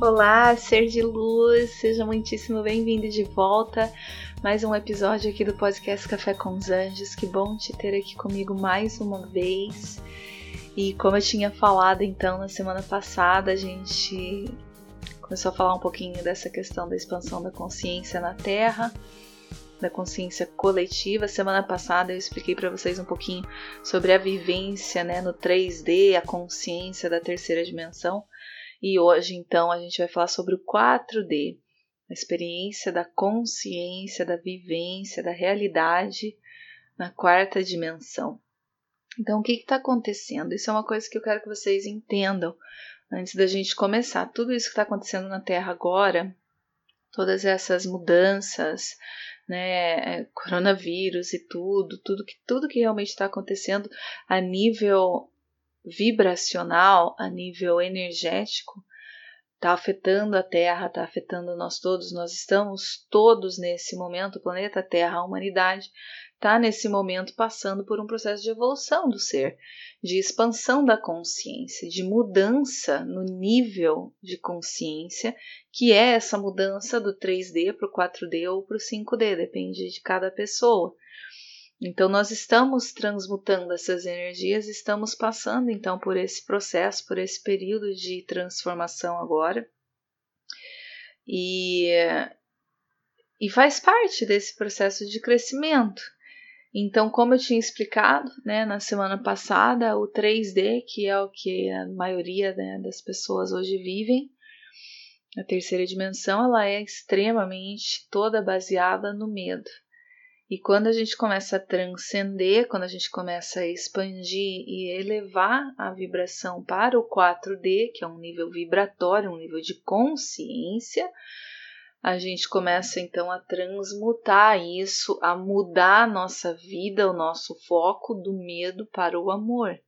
Olá, ser de luz, seja muitíssimo bem-vindo de volta. Mais um episódio aqui do podcast Café com os Anjos. Que bom te ter aqui comigo mais uma vez. E como eu tinha falado então na semana passada, a gente começou a falar um pouquinho dessa questão da expansão da consciência na Terra, da consciência coletiva. Semana passada eu expliquei para vocês um pouquinho sobre a vivência, né, no 3D, a consciência da terceira dimensão. E hoje, então, a gente vai falar sobre o 4D, a experiência da consciência, da vivência, da realidade na quarta dimensão. Então, o que está acontecendo? Isso é uma coisa que eu quero que vocês entendam antes da gente começar. Tudo isso que está acontecendo na Terra agora, todas essas mudanças, né, é, coronavírus e tudo, tudo que tudo que realmente está acontecendo a nível vibracional, a nível energético, está afetando a Terra, está afetando nós todos. Nós estamos todos nesse momento, o planeta Terra, a humanidade, está nesse momento passando por um processo de evolução do ser, de expansão da consciência, de mudança no nível de consciência, que é essa mudança do 3D para o 4D ou para o 5D, depende de cada pessoa. Então, nós estamos transmutando essas energias, estamos passando então por esse processo, por esse período de transformação agora. E, e faz parte desse processo de crescimento. Então, como eu tinha explicado né, na semana passada, o 3D, que é o que a maioria né, das pessoas hoje vivem, a terceira dimensão, ela é extremamente toda baseada no medo. E quando a gente começa a transcender, quando a gente começa a expandir e elevar a vibração para o 4D, que é um nível vibratório, um nível de consciência, a gente começa então a transmutar isso, a mudar a nossa vida, o nosso foco do medo para o amor.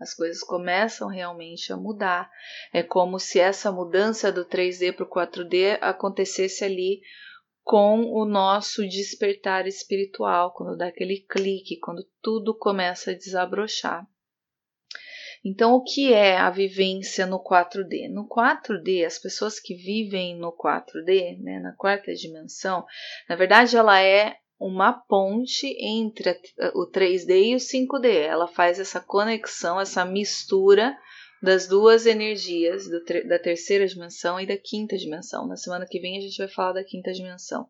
As coisas começam realmente a mudar. É como se essa mudança do 3D para o 4D acontecesse ali com o nosso despertar espiritual, quando dá aquele clique, quando tudo começa a desabrochar. Então, o que é a vivência no 4D? No 4D, as pessoas que vivem no 4D, né, na quarta dimensão, na verdade, ela é uma ponte entre o 3D e o 5D. Ela faz essa conexão, essa mistura das duas energias da terceira dimensão e da quinta dimensão. Na semana que vem a gente vai falar da quinta dimensão.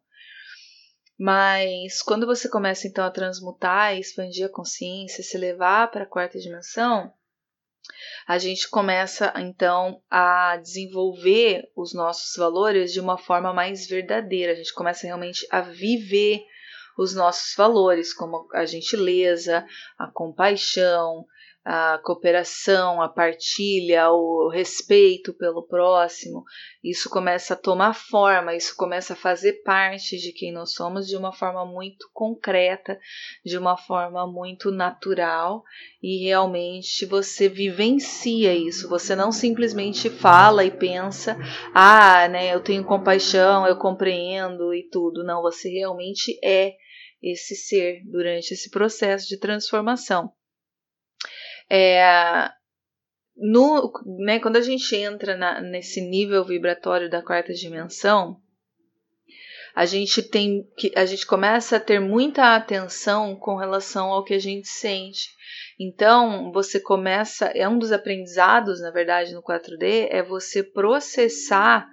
Mas quando você começa então a transmutar, expandir a consciência, se levar para a quarta dimensão, a gente começa então a desenvolver os nossos valores de uma forma mais verdadeira. A gente começa realmente a viver os nossos valores, como a gentileza, a compaixão, a cooperação, a partilha, o respeito pelo próximo, isso começa a tomar forma, isso começa a fazer parte de quem nós somos de uma forma muito concreta, de uma forma muito natural e realmente você vivencia isso. Você não simplesmente fala e pensa, ah, né, eu tenho compaixão, eu compreendo e tudo. Não, você realmente é esse ser durante esse processo de transformação. É, no, né, quando a gente entra na, nesse nível vibratório da quarta dimensão, a gente tem que a gente começa a ter muita atenção com relação ao que a gente sente. Então, você começa, é um dos aprendizados, na verdade, no 4D, é você processar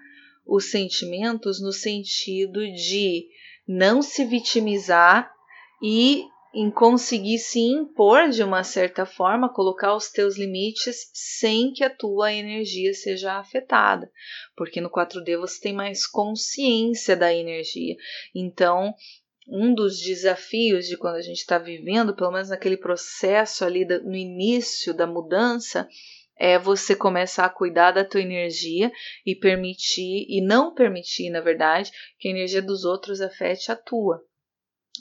os sentimentos no sentido de não se vitimizar e em conseguir se impor de uma certa forma, colocar os teus limites sem que a tua energia seja afetada, porque no 4D você tem mais consciência da energia. Então, um dos desafios de quando a gente está vivendo, pelo menos naquele processo ali no início da mudança, é você começar a cuidar da tua energia e permitir, e não permitir, na verdade, que a energia dos outros afete a tua.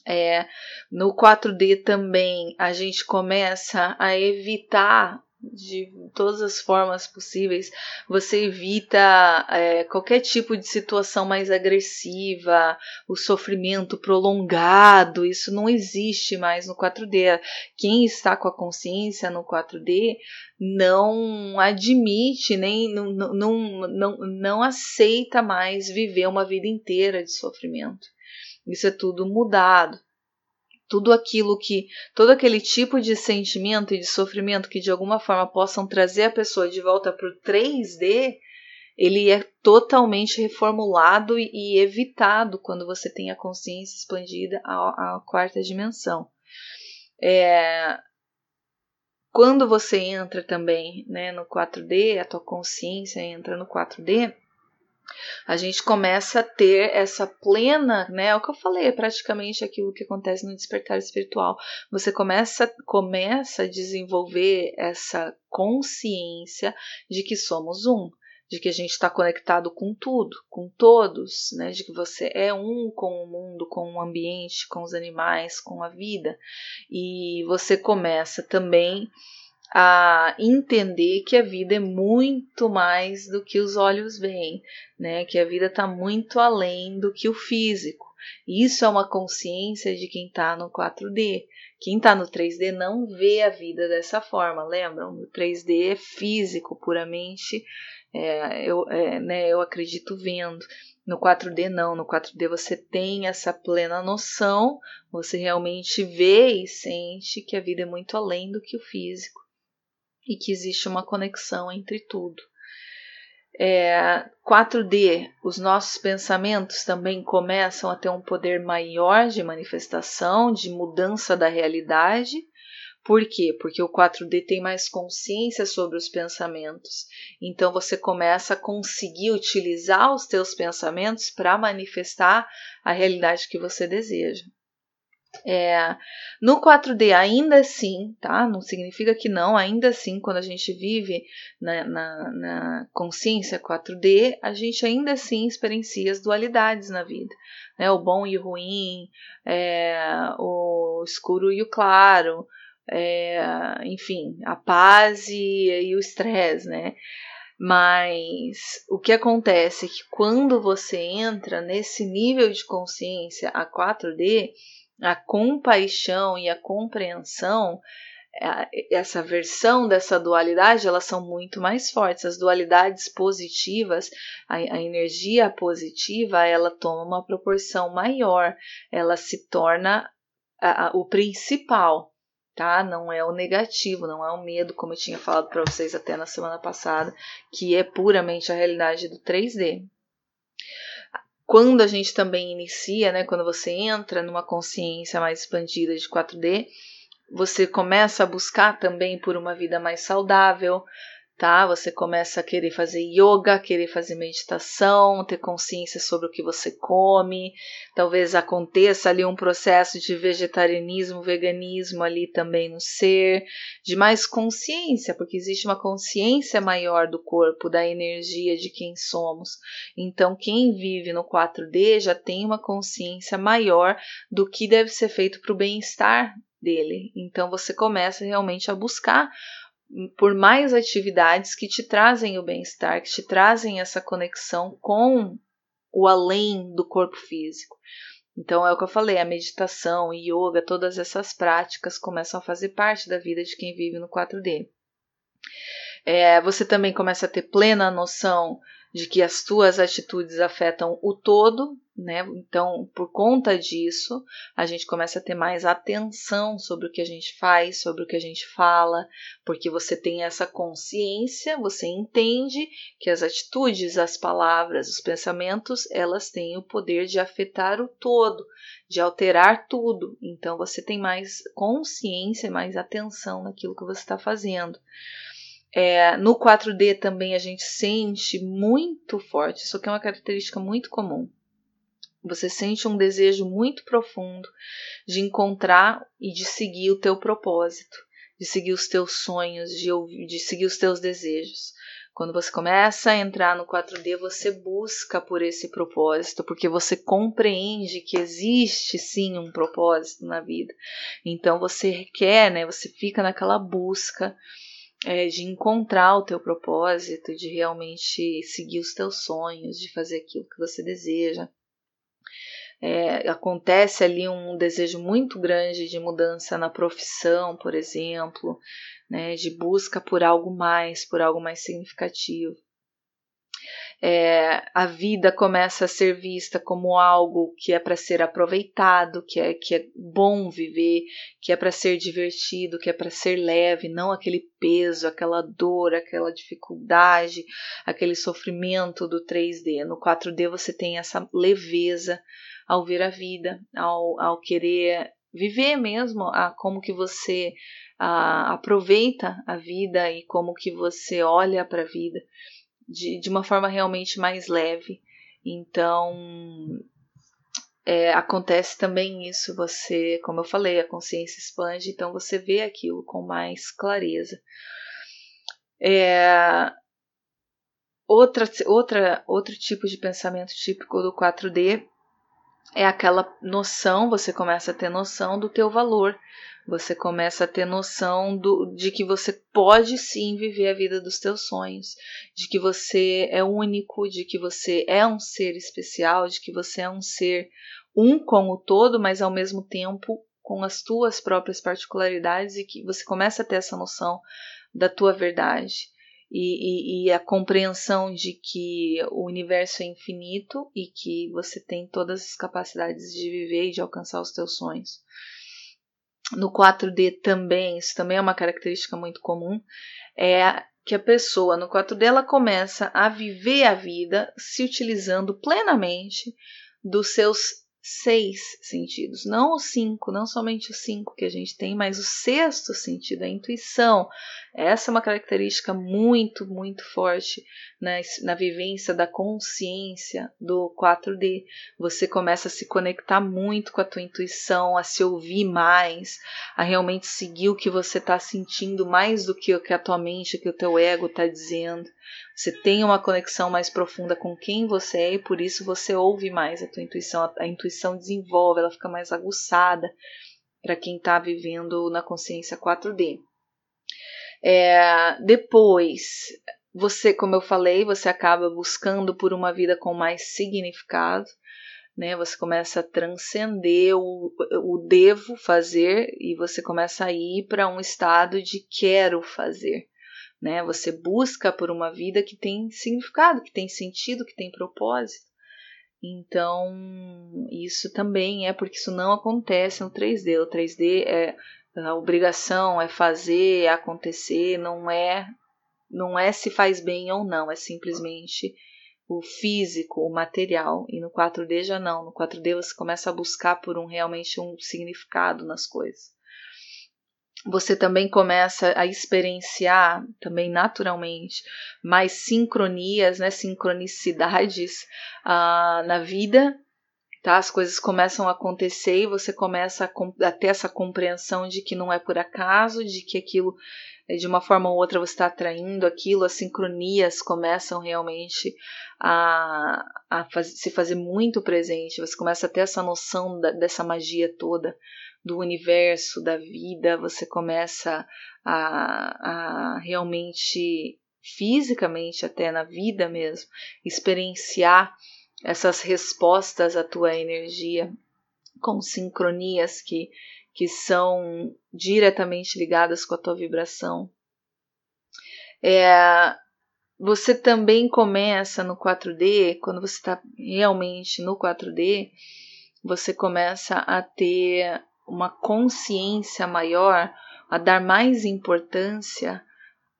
É, no 4D também a gente começa a evitar de todas as formas possíveis, você evita é, qualquer tipo de situação mais agressiva, o sofrimento prolongado, isso não existe mais no 4D. Quem está com a consciência no 4D não admite, nem não, não, não, não aceita mais viver uma vida inteira de sofrimento. Isso é tudo mudado. Tudo aquilo que, todo aquele tipo de sentimento e de sofrimento que de alguma forma possam trazer a pessoa de volta para o 3D, ele é totalmente reformulado e evitado quando você tem a consciência expandida à, à quarta dimensão. É, quando você entra também né, no 4D, a tua consciência entra no 4D, a gente começa a ter essa plena, né? É o que eu falei, é praticamente aquilo que acontece no despertar espiritual. Você começa, começa a desenvolver essa consciência de que somos um, de que a gente está conectado com tudo, com todos, né? De que você é um com o mundo, com o ambiente, com os animais, com a vida. E você começa também a entender que a vida é muito mais do que os olhos veem, né? Que a vida está muito além do que o físico. Isso é uma consciência de quem está no 4D. Quem está no 3D não vê a vida dessa forma, lembram? No 3D é físico, puramente, é, eu, é, né, eu acredito vendo. No 4D não, no 4D você tem essa plena noção, você realmente vê e sente que a vida é muito além do que o físico e que existe uma conexão entre tudo. É, 4D, os nossos pensamentos também começam a ter um poder maior de manifestação, de mudança da realidade. Por quê? Porque o 4D tem mais consciência sobre os pensamentos. Então você começa a conseguir utilizar os teus pensamentos para manifestar a realidade que você deseja. É, no 4D, ainda assim, tá? Não significa que não, ainda assim, quando a gente vive na, na, na consciência 4D, a gente ainda assim experiencia as dualidades na vida, né? O bom e o ruim, é, o escuro e o claro, é, enfim, a paz e, e o estresse, né? Mas o que acontece é que quando você entra nesse nível de consciência a 4D, a compaixão e a compreensão, é, essa versão dessa dualidade, elas são muito mais fortes. As dualidades positivas, a, a, energia positiva, ela toma uma proporção maior, ela se torna a, a, o principal, tá? Não é o negativo, não é o medo, como eu tinha falado para vocês até na semana passada, que é puramente a realidade do 3D quando a gente também inicia, né, quando você entra numa consciência mais expandida de 4D, você começa a buscar também por uma vida mais saudável, tá? Você começa a querer fazer yoga, querer fazer meditação, ter consciência sobre o que você come. Talvez aconteça ali um processo de vegetarianismo, veganismo ali também no ser, de mais consciência, porque existe uma consciência maior do corpo, da energia de quem somos. Então, quem vive no 4D já tem uma consciência maior do que deve ser feito para o bem-estar dele. Então, você começa realmente a buscar por mais atividades que te trazem o bem-estar, que te trazem essa conexão com o além do corpo físico. Então é o que eu falei, a meditação, yoga, todas essas práticas começam a fazer parte da vida de quem vive no 4D. É, você também começa a ter plena noção de que as tuas atitudes afetam o todo, né? Então, por conta disso, a gente começa a ter mais atenção sobre o que a gente faz, sobre o que a gente fala, porque você tem essa consciência, você entende que as atitudes, as palavras, os pensamentos, elas têm o poder de afetar o todo, de alterar tudo. Então, você tem mais consciência, mais atenção naquilo que você está fazendo. É, no 4D também a gente sente muito forte, isso aqui é uma característica muito comum. Você sente um desejo muito profundo de encontrar e de seguir o teu propósito, de seguir os teus sonhos, de, de seguir os teus desejos. Quando você começa a entrar no 4D, você busca por esse propósito, porque você compreende que existe sim um propósito na vida. Então você quer, né? Você fica naquela busca é, de encontrar o teu propósito, de realmente seguir os teus sonhos, de fazer aquilo que você deseja. É, acontece ali um desejo muito grande de mudança na profissão, por exemplo, né, de busca por algo mais, por algo mais significativo é, a vida começa a ser vista como algo que é para ser aproveitado, que é, que é bom viver, que é para ser divertido, que é para ser leve, não aquele peso, aquela dor, aquela dificuldade, aquele sofrimento do 3D. No 4D você tem essa leveza ao ver a vida, ao, ao querer viver mesmo a como que você a, aproveita a vida e como que você olha para a vida de, de uma forma realmente mais leve. Então, é, acontece também isso, você, como eu falei, a consciência expande, então você vê aquilo com mais clareza. É, outra, outra, outro tipo de pensamento típico do 4D é aquela noção, você começa a ter noção do teu valor, você começa a ter noção do, de que você pode sim viver a vida dos teus sonhos, de que você é único, de que você é um ser especial, de que você é um ser um com o todo, mas ao mesmo tempo com as tuas próprias particularidades e que você começa a ter essa noção da tua verdade. E, e, e, a compreensão de que o universo é infinito e que você tem todas as capacidades de viver e de alcançar os teus sonhos no 4D também, isso também é uma característica muito comum, é que a pessoa no 4D ela começa a viver a vida se utilizando plenamente dos seus seis sentidos, não os cinco, não somente os cinco que a gente tem, mas o sexto sentido, a intuição. Essa é uma característica muito, muito forte na, na vivência da consciência do 4D. Você começa a se conectar muito com a tua intuição, a se ouvir mais, a realmente seguir o que você está sentindo mais do que o que a tua mente, que o teu ego está dizendo. Você tem uma conexão mais profunda com quem você é e por isso você ouve mais a tua intuição. A, intuição desenvolve, ela fica mais aguçada para quem está vivendo na consciência 4D. É, depois, você, como eu falei, você acaba buscando por uma vida com mais significado. Né, você começa a transcender o, o devo fazer e você começa a ir para um estado de quero fazer né? Você busca por uma vida que tem significado, que tem sentido, que tem propósito. Então, isso também é porque isso não acontece no 3D. O 3D é a obrigação, é fazer, é acontecer, não é não é se faz bem ou não, é simplesmente o físico, o material. E no 4D já não. No 4D você começa a buscar por um realmente um significado nas coisas você também começa a experienciar, também naturalmente, mais sincronias, né, sincronicidades uh, na vida, tá? As coisas começam a acontecer e você começa a, a, ter essa compreensão de que não é por acaso, de que aquilo, eh, de uma forma ou outra, você está atraindo aquilo, as sincronias começam realmente a, a faz, se fazer muito presente, você começa a ter essa noção da, dessa magia toda do universo, da vida, você começa a, a realmente, fisicamente, até na vida mesmo, experienciar essas respostas à tua energia com sincronias que, que são diretamente ligadas com a tua vibração. É, você também começa no 4D, quando você está realmente no 4D, você começa a ter uma consciência maior, a dar mais importância,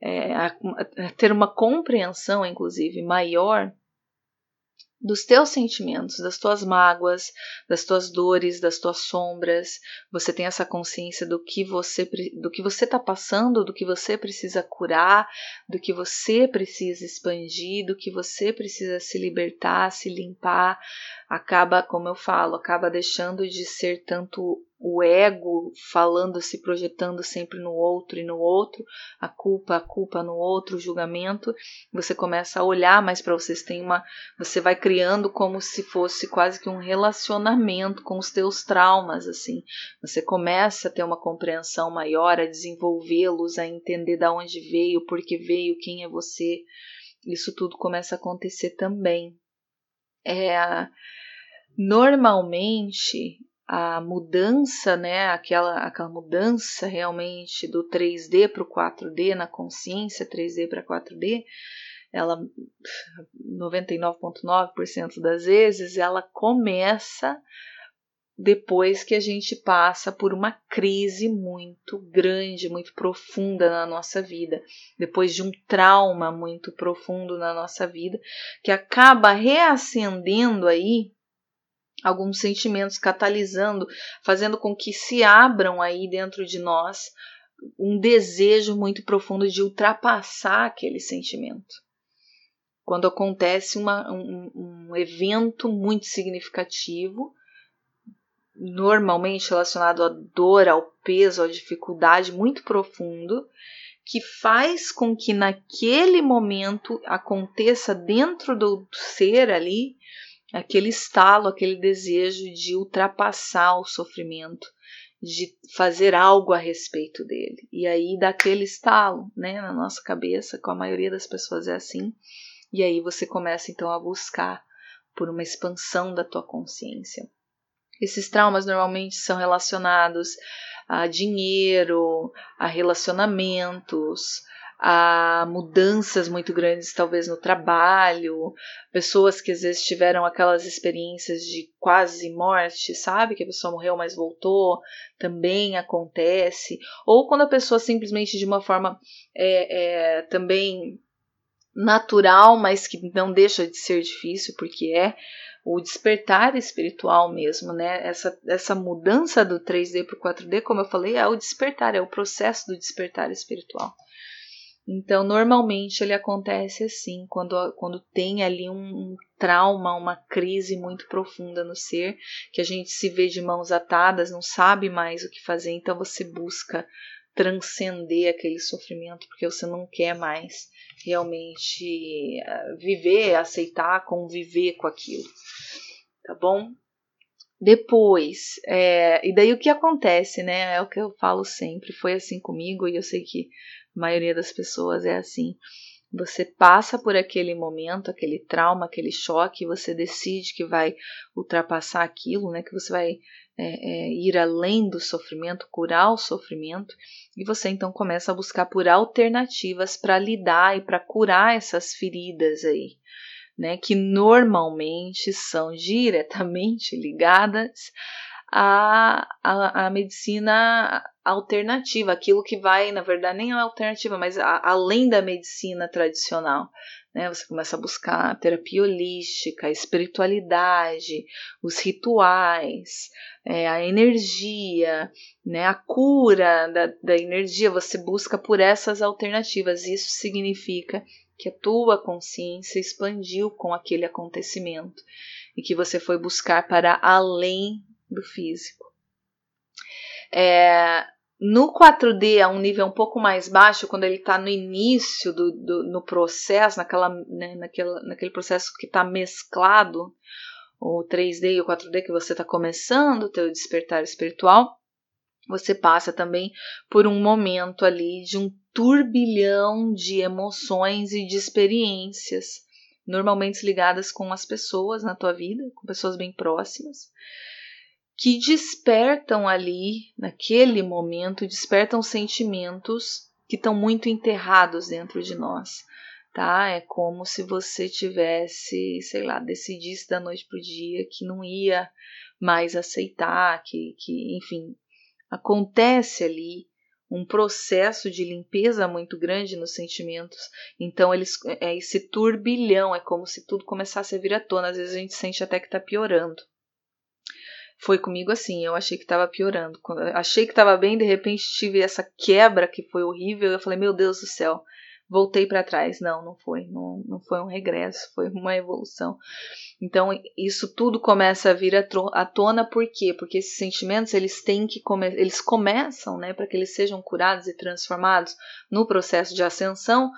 é, a, a ter uma compreensão, inclusive, maior dos teus sentimentos, das tuas mágoas, das tuas dores, das tuas sombras. Você tem essa consciência do que você do que você está passando, do que você precisa curar, do que você precisa expandir, do que você precisa se libertar, se limpar. Acaba, como eu falo, acaba deixando de ser tanto o ego falando, se projetando sempre no outro e no outro, a culpa, a culpa no outro, o julgamento, você começa a olhar mais para vocês, tem uma, você vai criando como se fosse quase que um relacionamento com os teus traumas, assim. Você começa a ter uma compreensão maior, a desenvolvê-los, a entender da onde veio, por que veio, quem é você. Isso tudo começa a acontecer também. É, normalmente a mudança, né, aquela, aquela mudança realmente do 3D para o 4D na consciência, 3D para 4D, ela 99,9% das vezes ela começa depois que a gente passa por uma crise muito grande, muito profunda na nossa vida, depois de um trauma muito profundo na nossa vida, que acaba reacendendo aí alguns sentimentos catalisando, fazendo com que se abram aí dentro de nós um desejo muito profundo de ultrapassar aquele sentimento. Quando acontece uma, um, um evento muito significativo, normalmente relacionado à dor, ao peso, à dificuldade muito profundo, que faz com que naquele momento aconteça dentro do ser ali aquele estalo, aquele desejo de ultrapassar o sofrimento, de fazer algo a respeito dele. E aí dá aquele estalo, né, na nossa cabeça, com a maioria das pessoas é assim. E aí você começa então a buscar por uma expansão da tua consciência. Esses traumas normalmente são relacionados a dinheiro, a relacionamentos, a mudanças muito grandes, talvez no trabalho, pessoas que às vezes tiveram aquelas experiências de quase morte, sabe? Que a pessoa morreu, mas voltou, também acontece. Ou quando a pessoa simplesmente de uma forma é, é, também natural, mas que não deixa de ser difícil, porque é o despertar espiritual mesmo, né? Essa, essa mudança do 3D para o 4D, como eu falei, é o despertar, é o processo do despertar espiritual. Então, normalmente ele acontece assim, quando, quando tem ali um, um, trauma, uma crise muito profunda no ser, que a gente se vê de mãos atadas, não sabe mais o que fazer, então você busca transcender aquele sofrimento, porque você não quer mais realmente eh, viver, aceitar, conviver com aquilo, tá bom? Depois, é, e daí o que acontece, né? É o que eu falo sempre, foi assim comigo e eu sei que a maioria das pessoas é assim. Você passa por aquele momento, aquele trauma, aquele choque, você decide que vai ultrapassar aquilo, né? Que você vai é, é, ir além do sofrimento, curar o sofrimento, e você então começa a buscar por alternativas para lidar e para curar essas feridas aí, né? Que normalmente são diretamente ligadas à, à, à medicina alternativa, aquilo que vai, na verdade, nem é alternativa, mas a, além da medicina tradicional. Né? Você começa a buscar a terapia holística, a espiritualidade, os rituais, é, a energia, né? a cura da, da energia. Você busca por essas alternativas. Isso significa que a tua consciência expandiu com aquele acontecimento e que você foi buscar para além do físico. É, no 4D, a um nível um pouco mais baixo, quando ele está no início do, do, no processo, naquela, né, naquele, naquele processo que está mesclado, o 3D e o 4D que você está começando o teu despertar espiritual, você passa também por um momento ali de um turbilhão de emoções e de experiências, normalmente ligadas com as pessoas na tua vida, com pessoas bem próximas que despertam ali, naquele momento, despertam sentimentos que estão muito enterrados dentro de nós. tá? É como se você tivesse, sei lá, decidisse da noite pro dia que não ia mais aceitar, que, que enfim, acontece ali um processo de limpeza muito grande nos sentimentos. Então eles é esse turbilhão, é como se tudo começasse a vir à tona. Às vezes a gente sente até que está piorando. Foi comigo assim, eu achei que estava piorando. Achei que estava bem, de repente tive essa quebra que foi horrível. Eu falei, meu Deus do céu, voltei para trás. Não, não foi. Não, não foi um regresso, foi uma evolução. Então, isso tudo começa a vir à tona por quê? Porque esses sentimentos, eles têm que come eles começam, né, para que eles sejam curados e transformados no processo de ascensão,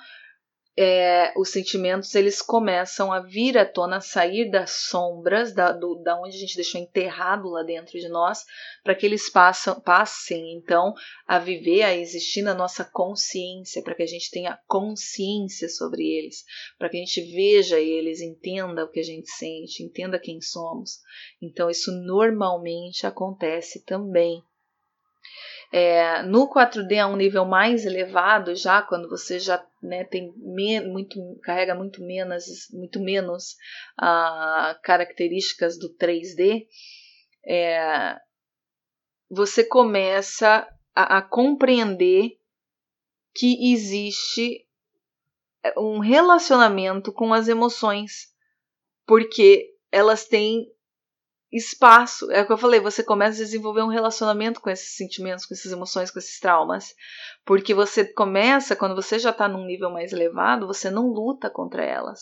é, os sentimentos eles começam a vir à tona, a sair das sombras, da, do, da onde a gente deixou enterrado lá dentro de nós, para que eles passam, passem então a viver, a existir na nossa consciência, para que a gente tenha consciência sobre eles, para que a gente veja eles, entenda o que a gente sente, entenda quem somos. Então, isso normalmente acontece também é, no 4D a um nível mais elevado, já quando você já né, tem muito, carrega muito menos, muito menos uh, características do 3D, é, você começa a, a compreender que existe um relacionamento com as emoções, porque elas têm espaço. É o que eu falei, você começa a desenvolver um relacionamento com esses sentimentos, com essas emoções, com esses traumas. Porque você começa, quando você já está num nível mais elevado, você não luta contra elas.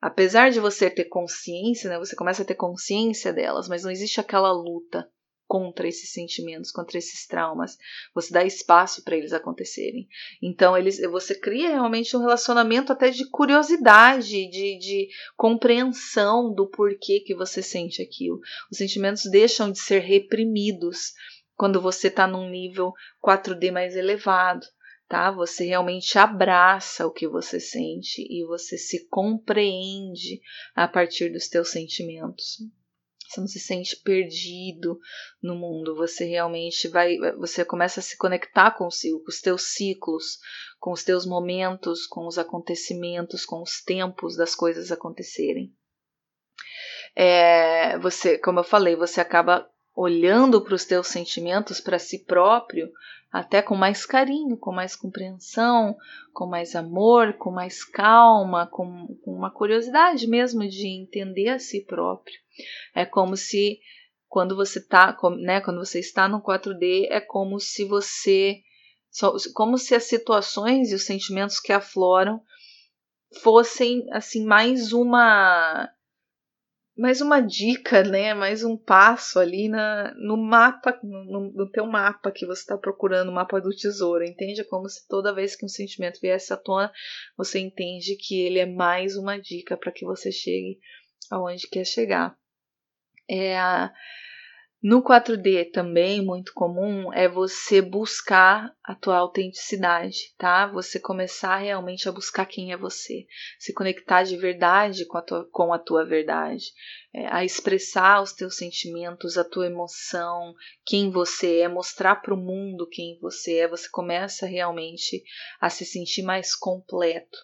Apesar de você ter consciência, né, você começa a ter consciência delas, mas não existe aquela luta contra esses sentimentos, contra esses traumas. Você dá espaço para eles acontecerem. Então, eles, você cria realmente um relacionamento até de curiosidade, de, de compreensão do porquê que você sente aquilo. Os sentimentos deixam de ser reprimidos quando você está num nível 4D mais elevado. Tá? Você realmente abraça o que você sente e você se compreende a partir dos teus sentimentos. Você não se sente perdido no mundo, você realmente vai, você começa a se conectar consigo, com os teus ciclos, com os teus momentos, com os acontecimentos, com os tempos das coisas acontecerem. É, você, como eu falei, você acaba olhando para os teus sentimentos, para si próprio, até com mais carinho, com mais compreensão, com mais amor, com mais calma, com, com uma curiosidade mesmo de entender a si próprio. É como se quando você tá, né, quando você está no 4D, é como se você como se as situações e os sentimentos que afloram fossem assim mais uma mais uma dica, né? Mais um passo ali na, no mapa, no, no teu mapa que você está procurando, o mapa do tesouro, entende? É como se toda vez que um sentimento viesse à tona, você entende que ele é mais uma dica para que você chegue aonde quer chegar. É, no 4D também muito comum é você buscar a tua autenticidade, tá? Você começar realmente a buscar quem é você, se conectar de verdade com a tua, com a tua verdade, é, a expressar os teus sentimentos, a tua emoção, quem você é, mostrar para o mundo quem você é. Você começa realmente a se sentir mais completo,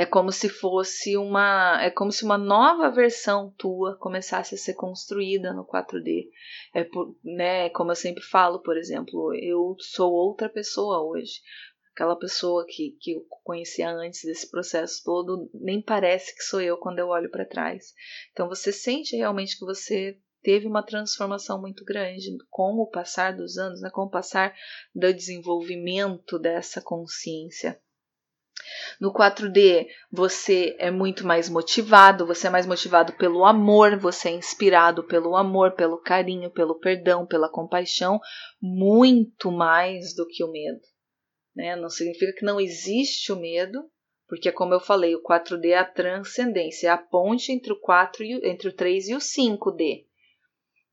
é como se fosse uma, é como se uma nova versão tua começasse a ser construída no 4D. É por, né, como eu sempre falo, por exemplo, eu sou outra pessoa hoje. Aquela pessoa que, que eu conhecia antes desse processo todo, nem parece que sou eu quando eu olho para trás. Então você sente realmente que você teve uma transformação muito grande com o passar dos anos, né, com o passar do desenvolvimento dessa consciência. No 4D, você é muito mais motivado, você é mais motivado pelo amor, você é inspirado pelo amor, pelo carinho, pelo perdão, pela compaixão, muito mais do que o medo. Né? Não significa que não existe o medo, porque, como eu falei, o 4D é a transcendência, é a ponte entre o 4 e, entre o 3 e o 5D.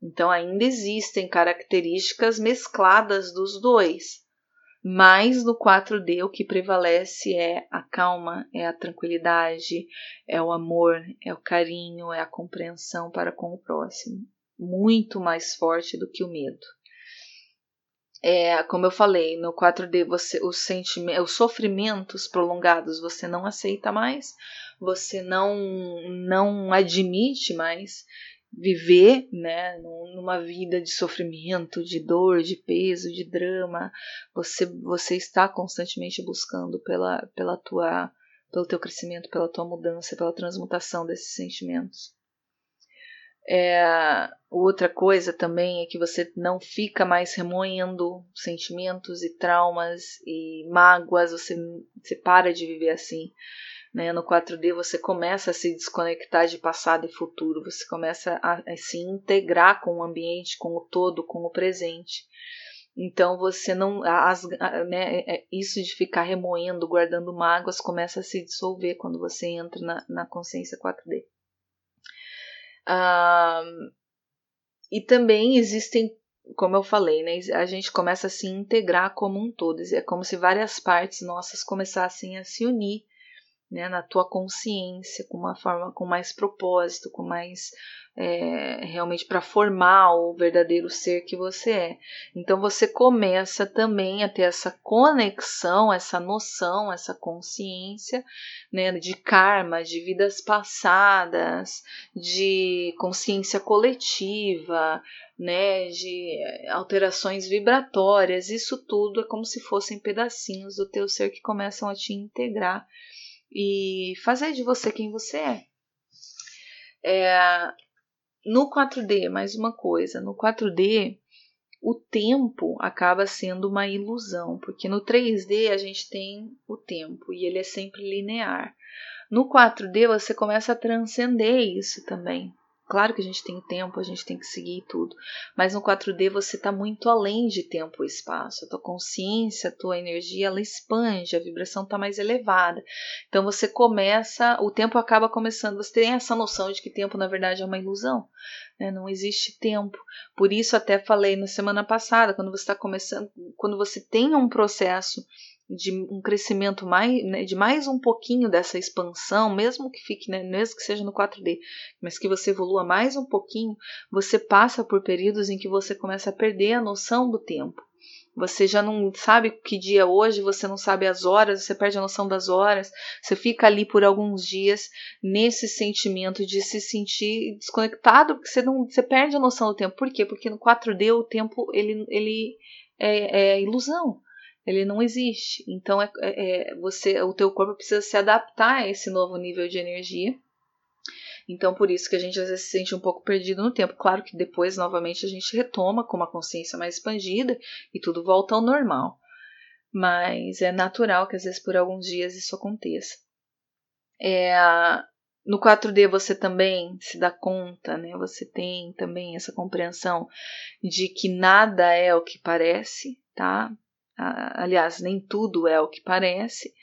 Então, ainda existem características mescladas dos dois. Mas no 4D o que prevalece é a calma, é a tranquilidade, é o amor, é o carinho, é a compreensão para com o próximo. Muito mais forte do que o medo. é, como eu falei, no 4D você os sentimentos, os sofrimentos prolongados você não aceita mais, você não não admite mais viver, né, numa vida de sofrimento, de dor, de peso, de drama. Você você está constantemente buscando pela pela tua pelo teu crescimento, pela tua mudança, pela transmutação desses sentimentos. É, outra coisa também é que você não fica mais remoendo sentimentos e traumas e mágoas, você, você para de viver assim. Né? No 4D você começa a se desconectar de passado e futuro, você começa a, a se integrar com o ambiente, com o todo, com o presente. Então você não. As, né, é, é, isso de ficar remoendo, guardando mágoas, começa a se dissolver quando você entra na, na consciência 4D. Uh, e também existem, como eu falei, né, a gente começa a se integrar como um todo. É como se várias partes nossas começassem a se unir né, na tua consciência, com uma forma com mais propósito, com mais é, realmente para formar o verdadeiro ser que você é. Então você começa também a ter essa conexão, essa noção, essa consciência né, de karma, de vidas passadas, de consciência coletiva, né, de alterações vibratórias. Isso tudo é como se fossem pedacinhos do teu ser que começam a te integrar e fazer de você quem você é. é no 4D, mais uma coisa, no 4D o tempo acaba sendo uma ilusão, porque no 3D a gente tem o tempo e ele é sempre linear. No 4D você começa a transcender isso também. Claro que a gente tem tempo, a gente tem que seguir tudo, mas no 4D você está muito além de tempo e espaço. A tua consciência, a tua energia, ela expande, a vibração está mais elevada. Então você começa, o tempo acaba começando. Você tem essa noção de que tempo na verdade é uma ilusão, né? não existe tempo. Por isso até falei na semana passada, quando você está começando, quando você tem um processo de um crescimento mais, né, de mais um pouquinho dessa expansão, mesmo que fique, né, mesmo que seja no 4D, mas que você evolua mais um pouquinho, você passa por períodos em que você começa a perder a noção do tempo. Você já não sabe que dia é hoje, você não sabe as horas, você perde a noção das horas, você fica ali por alguns dias nesse sentimento de se sentir desconectado, porque você não, você perde a noção do tempo. Por quê? Porque no 4D o tempo ele, ele é, é ilusão ele não existe. Então é, é, é, você, o teu corpo precisa se adaptar a esse novo nível de energia. Então por isso que a gente às vezes se sente um pouco perdido no tempo. Claro que depois novamente a gente retoma com uma consciência mais expandida e tudo volta ao normal. Mas é natural que às vezes por alguns dias isso aconteça. É, no 4D você também se dá conta, né? Você tem também essa compreensão de que nada é o que parece, tá? Aliás, nem tudo é o que parece.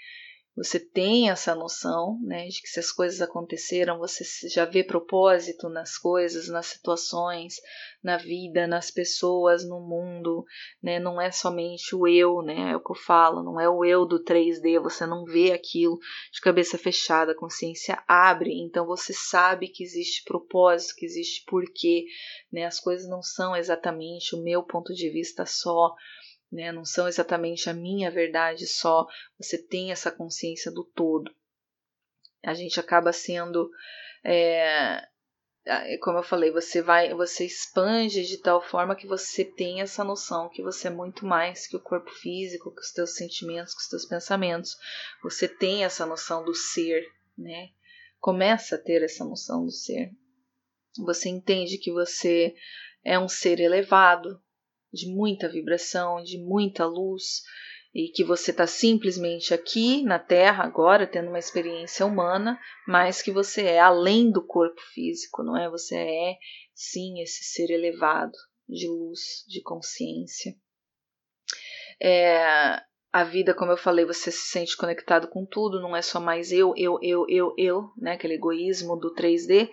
Você tem essa noção, né, de que se as coisas aconteceram, você já vê propósito nas coisas, nas situações, na vida, nas pessoas, no mundo, né? Não é somente o eu, né? É o que eu falo, não é o eu do 3D, você não vê aquilo de cabeça fechada, a consciência abre, então você sabe que existe propósito, que existe porquê, né? As coisas não são exatamente o meu ponto de vista só, né? Não são exatamente a minha verdade só. Você tem essa consciência do todo. A gente acaba sendo, é, como eu falei, você vai, você expande de tal forma que você tem essa noção que você é muito mais que o corpo físico, que os teus sentimentos, que os teus pensamentos. Você tem essa noção do ser, né? Começa a ter essa noção do ser. Você entende que você é um ser elevado, de muita vibração, de muita luz, e que você está simplesmente aqui na Terra agora tendo uma experiência humana, mas que você é além do corpo físico, não é? Você é sim esse ser elevado de luz, de consciência. É, a vida, como eu falei, você se sente conectado com tudo, não é só mais eu, eu, eu, eu, eu, né? Aquele egoísmo do 3D,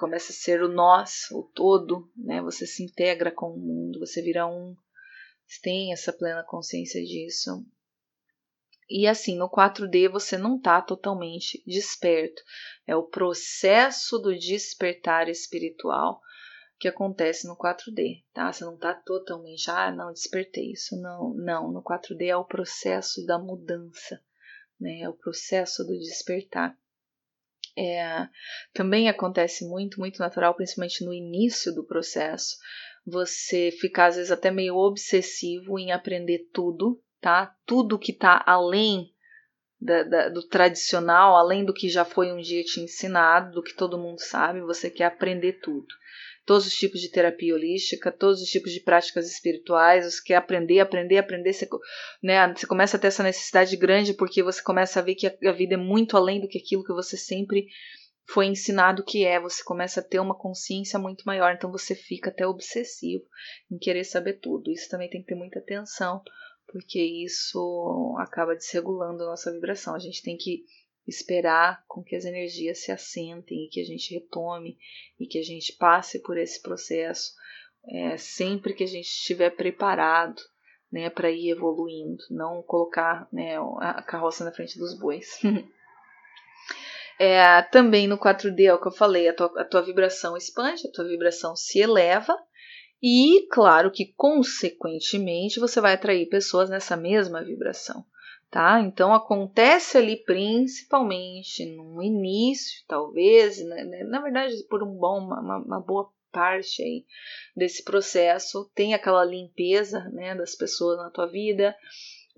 começa a ser o nós, o todo, né? Você se integra com o mundo, você vira um, você tem essa plena consciência disso. E assim, no 4D você não está totalmente desperto. É o processo do despertar espiritual que acontece no 4D, tá? Você não está totalmente, ah, não, despertei isso. Não, não, no 4D é o processo da mudança, né? É o processo do despertar. É, também acontece muito, muito natural, principalmente no início do processo, você ficar às vezes até meio obsessivo em aprender tudo, tá? Tudo que está além da, da, do tradicional, além do que já foi um dia te ensinado, do que todo mundo sabe, você quer aprender tudo todos os tipos de terapia holística, todos os tipos de práticas espirituais, você quer aprender, aprender, aprender, você, né, você começa a ter essa necessidade grande porque você começa a ver que a, a vida é muito além do que aquilo que você sempre foi ensinado que é, você começa a ter uma consciência muito maior, então você fica até obsessivo em querer saber tudo. Isso também tem que ter muita atenção, porque isso acaba desregulando a nossa vibração. A gente tem que esperar com que as energias se assentem e que a gente retome e que a gente passe por esse processo é, sempre que a gente estiver preparado né, para ir evoluindo, não colocar né, a carroça na frente dos bois. é, também no 4D, é o que eu falei, a tua, a tua vibração expande, a tua vibração se eleva e, claro que, consequentemente, você vai atrair pessoas nessa mesma vibração tá? Então acontece ali principalmente no início, talvez, né? né na verdade por um bom, uma, uma boa parte aí desse processo, tem aquela limpeza, né, das pessoas na tua vida,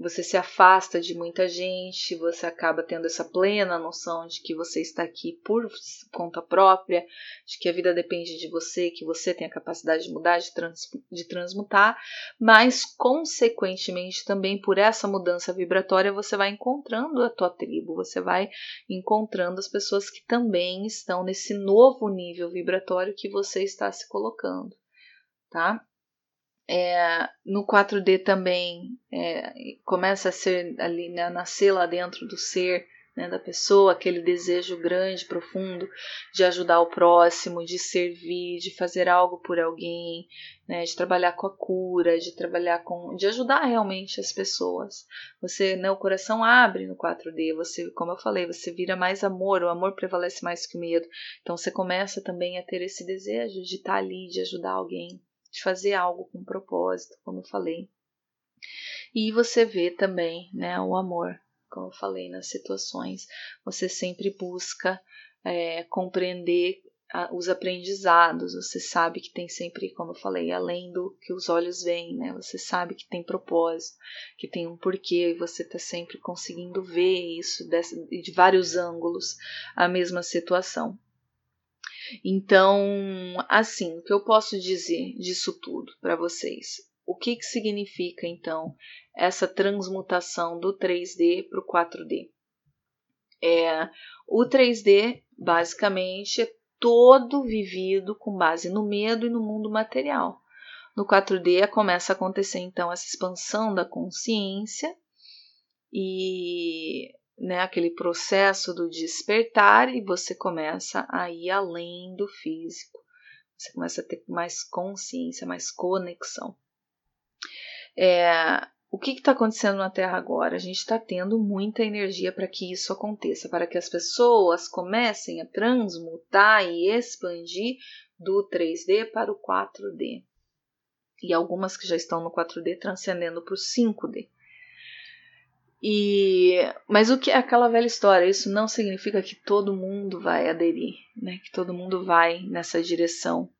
você se afasta de muita gente, você acaba tendo essa plena noção de que você está aqui por conta própria, de que a vida depende de você, que você tem a capacidade de mudar, de, trans, de transmutar, mas consequentemente também por essa mudança vibratória você vai encontrando a tua tribo, você vai encontrando as pessoas que também estão nesse novo nível vibratório que você está se colocando, tá? É, no 4D também é, começa a ser ali, né, nascer lá dentro do ser né, da pessoa, aquele desejo grande, profundo de ajudar o próximo, de servir, de fazer algo por alguém, né, de trabalhar com a cura, de trabalhar com, de ajudar realmente as pessoas. Você, né, o coração abre no 4D, você, como eu falei, você vira mais amor, o amor prevalece mais que o medo. Então você começa também a ter esse desejo de estar ali, de ajudar alguém de fazer algo com propósito, como eu falei. E você vê também né, o amor, como eu falei nas situações. Você sempre busca é, compreender os aprendizados, você sabe que tem sempre, como eu falei, além do que os olhos veem, né? Você sabe que tem propósito, que tem um porquê, e você está sempre conseguindo ver isso de vários ângulos, a mesma situação. Então, assim, o que eu posso dizer disso tudo para vocês? O que, que significa então essa transmutação do 3D para o 4D? É, o 3D basicamente é todo vivido com base no medo e no mundo material. No 4D começa a acontecer então essa expansão da consciência e né, aquele processo do despertar e você começa a ir além do físico. Você começa a ter mais consciência, mais conexão. É, o que está acontecendo na Terra agora? A gente está tendo muita energia para que isso aconteça, para que as pessoas comecem a transmutar e expandir do 3D para o 4D. E algumas que já estão no 4D transcendendo para o 5D. E, mas o que é aquela velha história? Isso não significa que todo mundo vai aderir, né? Que todo mundo vai nessa direção.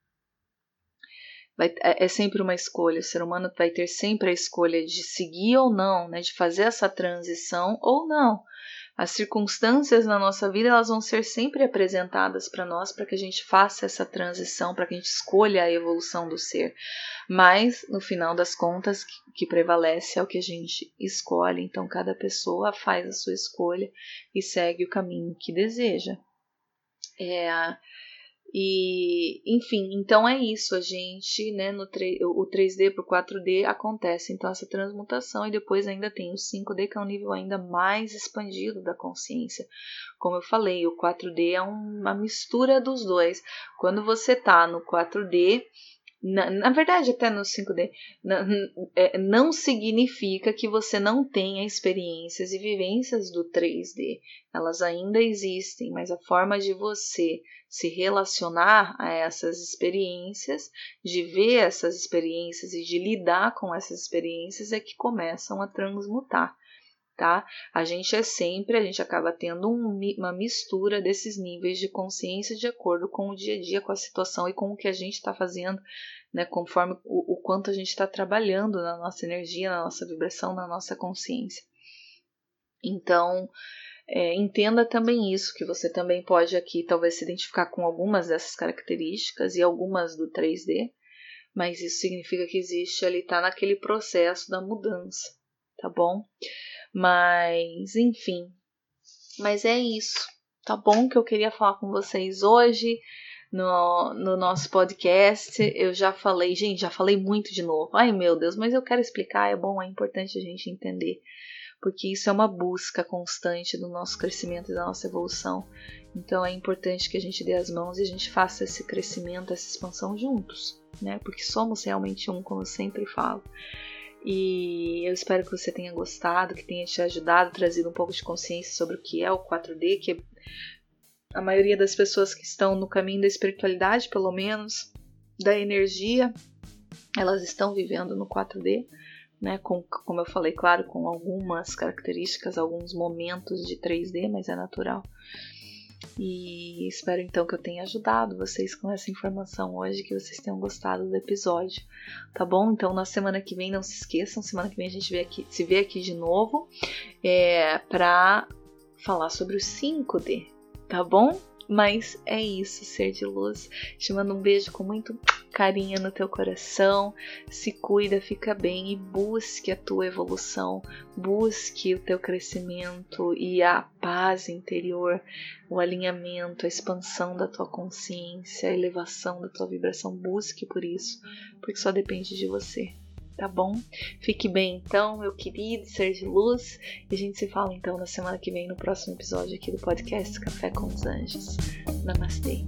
Vai, é, é sempre uma escolha. O ser humano vai ter sempre a escolha de seguir ou não, né? De fazer essa transição ou não as circunstâncias na nossa vida elas vão ser sempre apresentadas para nós para que a gente faça essa transição, para que a gente escolha a evolução do ser. Mas no final das contas, que, que prevalece é o que a gente escolhe. Então cada pessoa faz a sua escolha e segue o caminho que deseja. É, e, enfim, então é isso. A gente, né, no o 3D para o 4D acontece então essa transmutação, e depois ainda tem o 5D, que é um nível ainda mais expandido da consciência. Como eu falei, o 4D é uma mistura dos dois. Quando você está no 4D, na, na, verdade, até no 5D, na, é, não significa que você não tenha experiências e vivências do 3D. Elas ainda existem, mas a forma de você se relacionar a essas experiências, de ver essas experiências e de lidar com essas experiências é que começam a transmutar. Tá? A gente é sempre, a gente acaba tendo um, uma mistura desses níveis de consciência de acordo com o dia a dia, com a situação e com o que a gente está fazendo, né? Conforme o, o quanto a gente está trabalhando na nossa energia, na nossa vibração, na nossa consciência. Então, é, entenda também isso, que você também pode aqui talvez se identificar com algumas dessas características e algumas do 3D, mas isso significa que existe ali, está naquele processo da mudança, tá bom? Mas, enfim. Mas é isso. Tá bom que eu queria falar com vocês hoje no, no nosso podcast. Eu já falei, gente, já falei muito de novo. Ai meu Deus, mas eu quero explicar, é bom, é importante a gente entender. Porque isso é uma busca constante do nosso crescimento e da nossa evolução. Então é importante que a gente dê as mãos e a gente faça esse crescimento, essa expansão juntos, né? Porque somos realmente um, como eu sempre falo. E eu espero que você tenha gostado, que tenha te ajudado, trazido um pouco de consciência sobre o que é o 4D, que a maioria das pessoas que estão no caminho da espiritualidade, pelo menos, da energia, elas estão vivendo no 4D, né? Com, como eu falei, claro, com algumas características, alguns momentos de 3D, mas é natural. E espero então que eu tenha ajudado vocês com essa informação hoje, que vocês tenham gostado do episódio, tá bom? Então na semana que vem, não se esqueçam, semana que vem a gente vê aqui, se vê aqui de novo é, para falar sobre o 5D, tá bom? Mas é isso, ser de luz. Te mando um beijo com muito carinho no teu coração. Se cuida, fica bem e busque a tua evolução, busque o teu crescimento e a paz interior, o alinhamento, a expansão da tua consciência, a elevação da tua vibração. Busque por isso, porque só depende de você tá bom? Fique bem então, meu querido ser de luz, e a gente se fala então na semana que vem no próximo episódio aqui do podcast Café com os Anjos. Namastê.